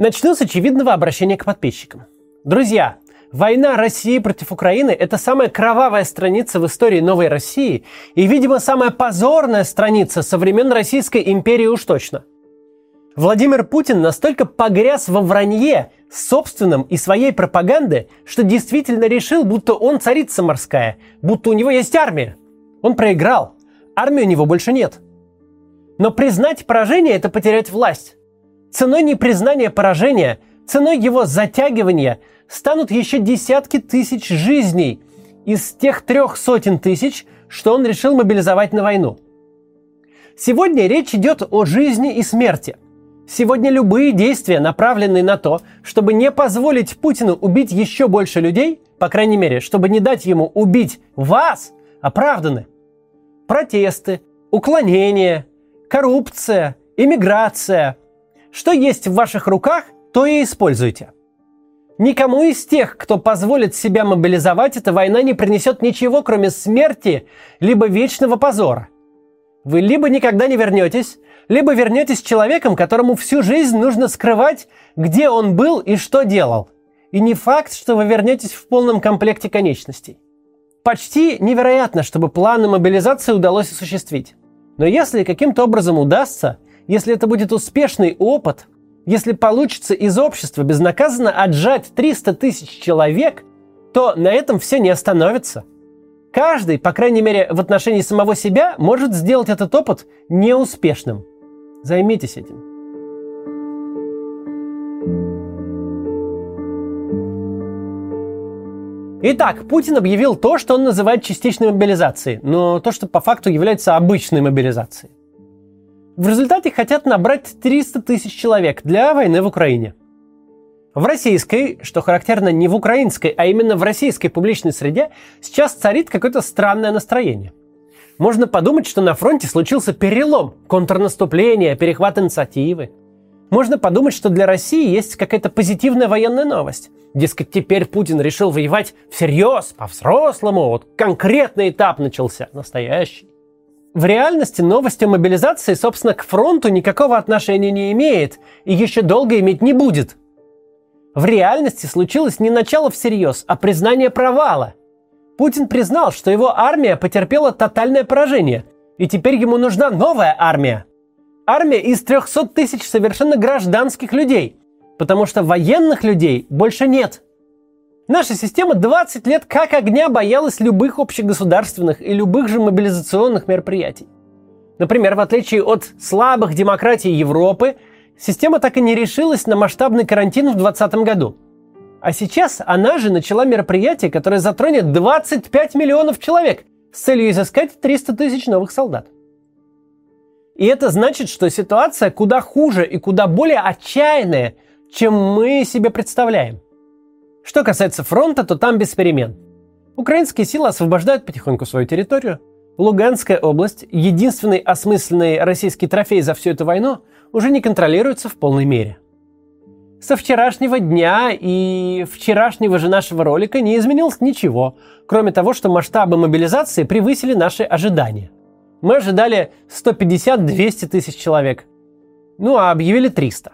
Начну с очевидного обращения к подписчикам. Друзья, война России против Украины – это самая кровавая страница в истории новой России и, видимо, самая позорная страница со времен Российской империи уж точно. Владимир Путин настолько погряз во вранье собственном и своей пропаганды, что действительно решил, будто он царица морская, будто у него есть армия. Он проиграл. Армии у него больше нет. Но признать поражение – это потерять власть. Ценой непризнания поражения, ценой его затягивания станут еще десятки тысяч жизней из тех трех сотен тысяч, что он решил мобилизовать на войну. Сегодня речь идет о жизни и смерти – Сегодня любые действия, направленные на то, чтобы не позволить Путину убить еще больше людей, по крайней мере, чтобы не дать ему убить вас, оправданы. Протесты, уклонения, коррупция, иммиграция. Что есть в ваших руках, то и используйте. Никому из тех, кто позволит себя мобилизовать, эта война не принесет ничего, кроме смерти, либо вечного позора. Вы либо никогда не вернетесь, либо вернетесь человеком, которому всю жизнь нужно скрывать, где он был и что делал. И не факт, что вы вернетесь в полном комплекте конечностей. Почти невероятно, чтобы планы мобилизации удалось осуществить. Но если каким-то образом удастся, если это будет успешный опыт, если получится из общества безнаказанно отжать 300 тысяч человек, то на этом все не остановится. Каждый, по крайней мере в отношении самого себя, может сделать этот опыт неуспешным. Займитесь этим. Итак, Путин объявил то, что он называет частичной мобилизацией, но то, что по факту является обычной мобилизацией. В результате хотят набрать 300 тысяч человек для войны в Украине. В российской, что характерно не в украинской, а именно в российской публичной среде, сейчас царит какое-то странное настроение. Можно подумать, что на фронте случился перелом, контрнаступление, перехват инициативы. Можно подумать, что для России есть какая-то позитивная военная новость. Дескать, теперь Путин решил воевать всерьез, по-взрослому, вот конкретный этап начался, настоящий. В реальности новость о мобилизации, собственно, к фронту никакого отношения не имеет и еще долго иметь не будет. В реальности случилось не начало всерьез, а признание провала – Путин признал, что его армия потерпела тотальное поражение, и теперь ему нужна новая армия. Армия из 300 тысяч совершенно гражданских людей, потому что военных людей больше нет. Наша система 20 лет как огня боялась любых общегосударственных и любых же мобилизационных мероприятий. Например, в отличие от слабых демократий Европы, система так и не решилась на масштабный карантин в 2020 году – а сейчас она же начала мероприятие, которое затронет 25 миллионов человек с целью изыскать 300 тысяч новых солдат. И это значит, что ситуация куда хуже и куда более отчаянная, чем мы себе представляем. Что касается фронта, то там без перемен. Украинские силы освобождают потихоньку свою территорию. Луганская область, единственный осмысленный российский трофей за всю эту войну, уже не контролируется в полной мере – со вчерашнего дня и вчерашнего же нашего ролика не изменилось ничего, кроме того, что масштабы мобилизации превысили наши ожидания. Мы ожидали 150-200 тысяч человек. Ну, а объявили 300.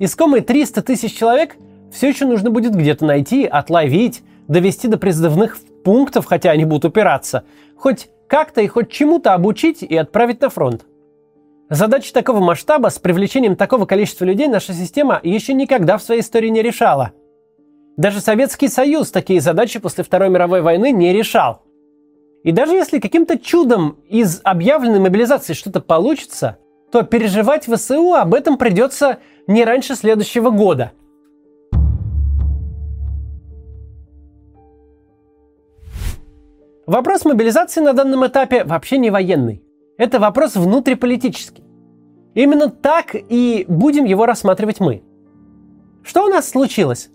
Искомые 300 тысяч человек все еще нужно будет где-то найти, отловить, довести до призывных пунктов, хотя они будут упираться, хоть как-то и хоть чему-то обучить и отправить на фронт. Задачи такого масштаба с привлечением такого количества людей наша система еще никогда в своей истории не решала. Даже Советский Союз такие задачи после Второй мировой войны не решал. И даже если каким-то чудом из объявленной мобилизации что-то получится, то переживать ВСУ об этом придется не раньше следующего года. Вопрос мобилизации на данном этапе вообще не военный. Это вопрос внутриполитический. Именно так и будем его рассматривать мы. Что у нас случилось?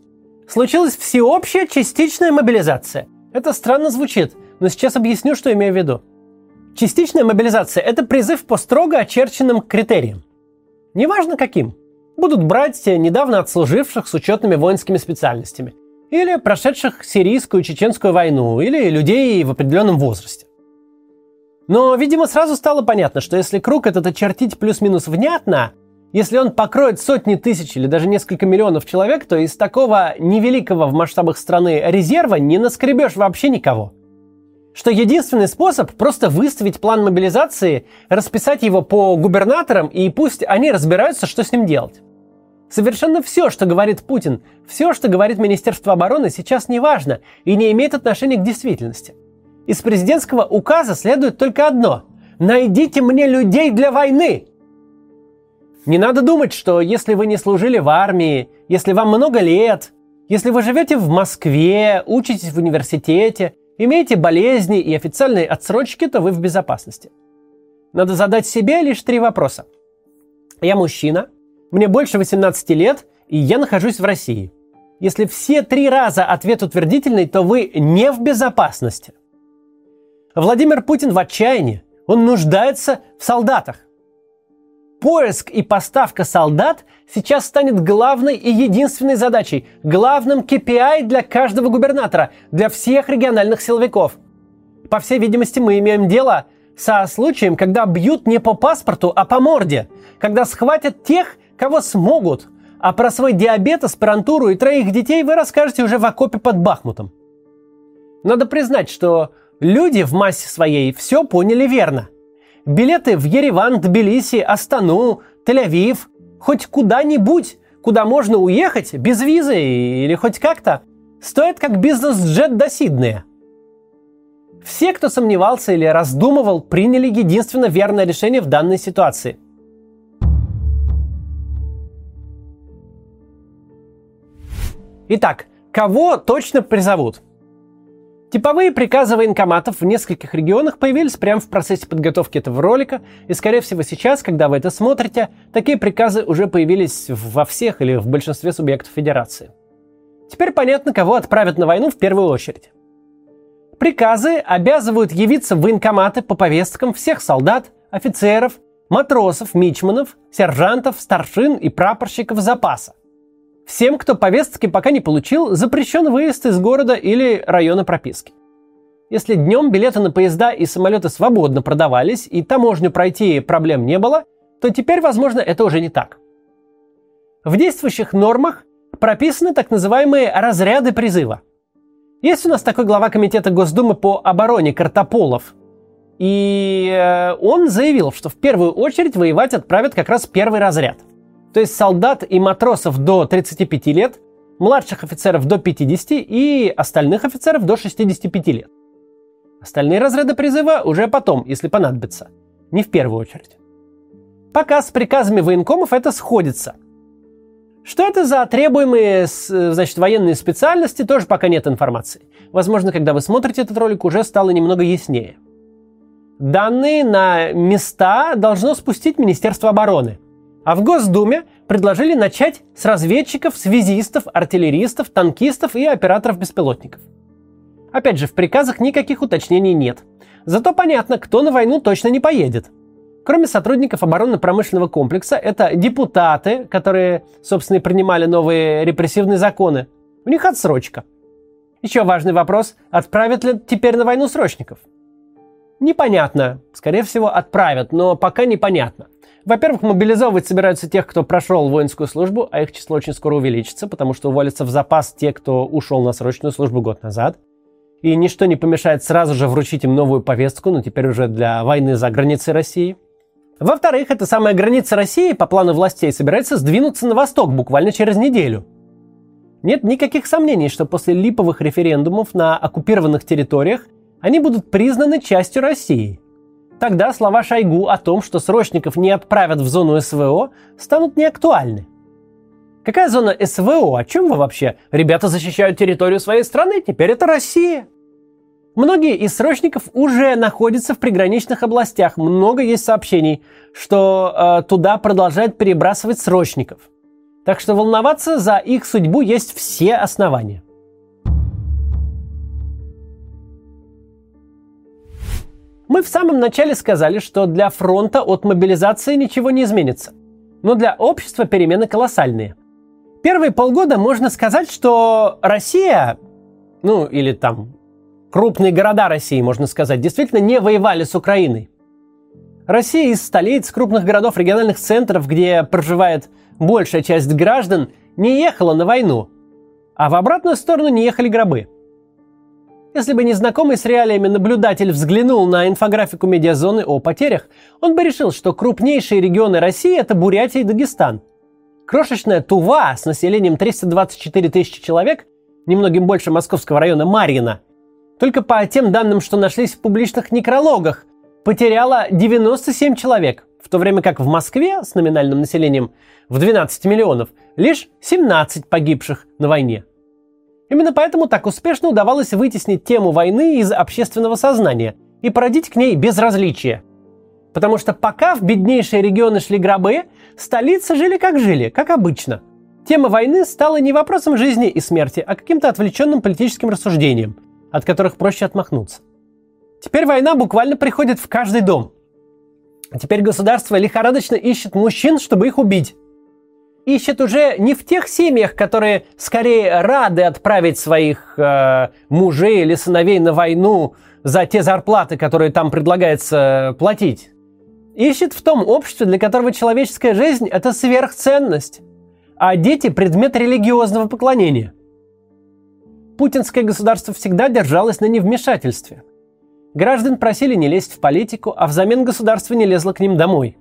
Случилась всеобщая частичная мобилизация. Это странно звучит, но сейчас объясню, что имею в виду. Частичная мобилизация – это призыв по строго очерченным критериям. Неважно каким. Будут брать недавно отслуживших с учетными воинскими специальностями. Или прошедших сирийскую чеченскую войну. Или людей в определенном возрасте. Но, видимо, сразу стало понятно, что если круг этот очертить плюс-минус внятно, Если он покроет сотни тысяч или даже несколько миллионов человек, то из такого невеликого в масштабах страны резерва не наскребешь вообще никого. Что единственный способ просто выставить план мобилизации, расписать его по губернаторам и пусть они разбираются, что с ним делать. Совершенно все, что говорит Путин, все, что говорит Министерство обороны, сейчас не важно и не имеет отношения к действительности. Из президентского указа следует только одно – найдите мне людей для войны. Не надо думать, что если вы не служили в армии, если вам много лет, если вы живете в Москве, учитесь в университете, имеете болезни и официальные отсрочки, то вы в безопасности. Надо задать себе лишь три вопроса. Я мужчина – мне больше 18 лет, и я нахожусь в России. Если все три раза ответ утвердительный, то вы не в безопасности. Владимир Путин в отчаянии. Он нуждается в солдатах. Поиск и поставка солдат сейчас станет главной и единственной задачей, главным KPI для каждого губернатора, для всех региональных силовиков. По всей видимости, мы имеем дело со случаем, когда бьют не по паспорту, а по морде, когда схватят тех, кого смогут, а про свой диабет, аспирантуру и троих детей вы расскажете уже в окопе под Бахмутом. Надо признать, что люди в массе своей все поняли верно. Билеты в Ереван, Тбилиси, Астану, Тель-Авив, хоть куда-нибудь, куда можно уехать без визы или хоть как-то, стоят как бизнес-джет до Сиднея. Все, кто сомневался или раздумывал, приняли единственно верное решение в данной ситуации – Итак, кого точно призовут? Типовые приказы военкоматов в нескольких регионах появились прямо в процессе подготовки этого ролика, и, скорее всего, сейчас, когда вы это смотрите, такие приказы уже появились во всех или в большинстве субъектов Федерации. Теперь понятно, кого отправят на войну в первую очередь. Приказы обязывают явиться в военкоматы по повесткам всех солдат, офицеров, матросов, мичманов, сержантов, старшин и прапорщиков запаса. Всем, кто повестки пока не получил, запрещен выезд из города или района прописки. Если днем билеты на поезда и самолеты свободно продавались и таможню пройти проблем не было, то теперь, возможно, это уже не так. В действующих нормах прописаны так называемые разряды призыва. Есть у нас такой глава комитета Госдумы по обороне Картополов. И э, он заявил, что в первую очередь воевать отправят как раз первый разряд – то есть солдат и матросов до 35 лет, младших офицеров до 50 и остальных офицеров до 65 лет. Остальные разряды призыва уже потом, если понадобится. Не в первую очередь. Пока с приказами военкомов это сходится. Что это за требуемые значит, военные специальности, тоже пока нет информации. Возможно, когда вы смотрите этот ролик, уже стало немного яснее. Данные на места должно спустить Министерство обороны – а в Госдуме предложили начать с разведчиков, связистов, артиллеристов, танкистов и операторов беспилотников. Опять же, в приказах никаких уточнений нет. Зато понятно, кто на войну точно не поедет. Кроме сотрудников оборонно-промышленного комплекса, это депутаты, которые, собственно, и принимали новые репрессивные законы. У них отсрочка. Еще важный вопрос, отправят ли теперь на войну срочников? Непонятно. Скорее всего, отправят, но пока непонятно. Во-первых, мобилизовывать собираются тех, кто прошел воинскую службу, а их число очень скоро увеличится, потому что уволятся в запас те, кто ушел на срочную службу год назад. И ничто не помешает сразу же вручить им новую повестку, но теперь уже для войны за границей России. Во-вторых, эта самая граница России по плану властей собирается сдвинуться на восток буквально через неделю. Нет никаких сомнений, что после липовых референдумов на оккупированных территориях они будут признаны частью России – Тогда слова Шойгу о том, что срочников не отправят в зону СВО, станут неактуальны. Какая зона СВО? О чем вы вообще? Ребята защищают территорию своей страны, теперь это Россия. Многие из срочников уже находятся в приграничных областях. Много есть сообщений, что э, туда продолжают перебрасывать срочников. Так что волноваться за их судьбу есть все основания. Мы в самом начале сказали, что для фронта от мобилизации ничего не изменится. Но для общества перемены колоссальные. Первые полгода можно сказать, что Россия, ну или там крупные города России, можно сказать, действительно не воевали с Украиной. Россия из столиц, крупных городов, региональных центров, где проживает большая часть граждан, не ехала на войну, а в обратную сторону не ехали гробы. Если бы незнакомый с реалиями наблюдатель взглянул на инфографику медиазоны о потерях, он бы решил, что крупнейшие регионы России – это Бурятия и Дагестан. Крошечная Тува с населением 324 тысячи человек, немногим больше московского района Марьина, только по тем данным, что нашлись в публичных некрологах, потеряла 97 человек, в то время как в Москве с номинальным населением в 12 миллионов лишь 17 погибших на войне. Именно поэтому так успешно удавалось вытеснить тему войны из общественного сознания и породить к ней безразличие. Потому что пока в беднейшие регионы шли гробы, столицы жили как жили, как обычно. Тема войны стала не вопросом жизни и смерти, а каким-то отвлеченным политическим рассуждением, от которых проще отмахнуться. Теперь война буквально приходит в каждый дом. Теперь государство лихорадочно ищет мужчин, чтобы их убить ищет уже не в тех семьях, которые скорее рады отправить своих э, мужей или сыновей на войну за те зарплаты, которые там предлагается платить. Ищет в том обществе, для которого человеческая жизнь – это сверхценность, а дети – предмет религиозного поклонения. Путинское государство всегда держалось на невмешательстве. Граждан просили не лезть в политику, а взамен государство не лезло к ним домой –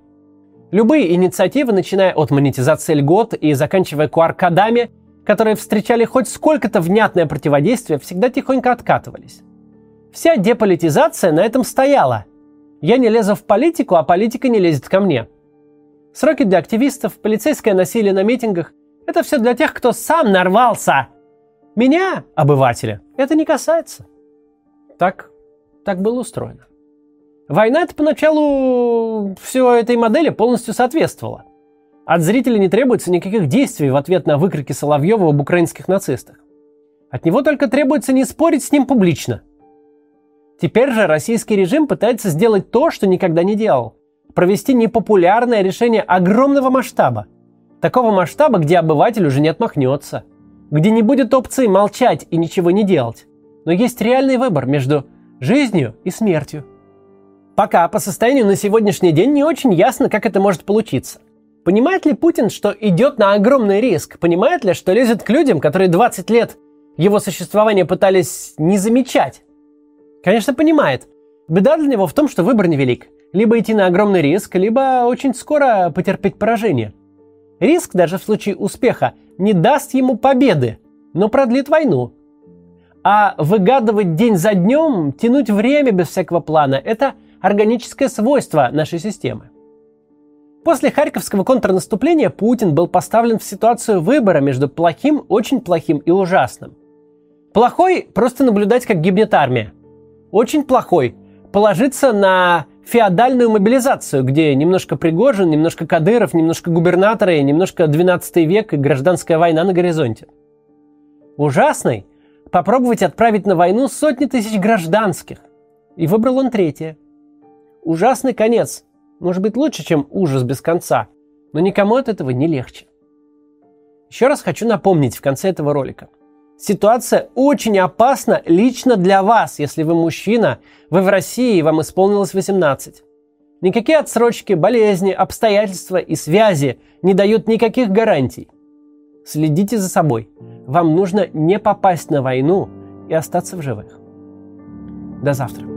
Любые инициативы, начиная от монетизации льгот и заканчивая QR-кодами, которые встречали хоть сколько-то внятное противодействие, всегда тихонько откатывались. Вся деполитизация на этом стояла. Я не лезу в политику, а политика не лезет ко мне. Сроки для активистов, полицейское насилие на митингах – это все для тех, кто сам нарвался. Меня, обывателя, это не касается. Так, так было устроено. Война это поначалу все этой модели полностью соответствовала. От зрителя не требуется никаких действий в ответ на выкрики Соловьева об украинских нацистах. От него только требуется не спорить с ним публично. Теперь же российский режим пытается сделать то, что никогда не делал. Провести непопулярное решение огромного масштаба. Такого масштаба, где обыватель уже не отмахнется. Где не будет опции молчать и ничего не делать. Но есть реальный выбор между жизнью и смертью. Пока по состоянию на сегодняшний день не очень ясно, как это может получиться. Понимает ли Путин, что идет на огромный риск? Понимает ли, что лезет к людям, которые 20 лет его существования пытались не замечать? Конечно, понимает. Беда для него в том, что выбор невелик. Либо идти на огромный риск, либо очень скоро потерпеть поражение. Риск, даже в случае успеха, не даст ему победы, но продлит войну. А выгадывать день за днем, тянуть время без всякого плана – это – органическое свойство нашей системы. После Харьковского контрнаступления Путин был поставлен в ситуацию выбора между плохим, очень плохим и ужасным. Плохой – просто наблюдать, как гибнет армия. Очень плохой – положиться на феодальную мобилизацию, где немножко Пригожин, немножко Кадыров, немножко губернаторы, немножко 12 век и гражданская война на горизонте. Ужасный – попробовать отправить на войну сотни тысяч гражданских. И выбрал он третье – Ужасный конец. Может быть лучше, чем ужас без конца, но никому от этого не легче. Еще раз хочу напомнить в конце этого ролика. Ситуация очень опасна лично для вас, если вы мужчина, вы в России и вам исполнилось 18. Никакие отсрочки, болезни, обстоятельства и связи не дают никаких гарантий. Следите за собой. Вам нужно не попасть на войну и остаться в живых. До завтра.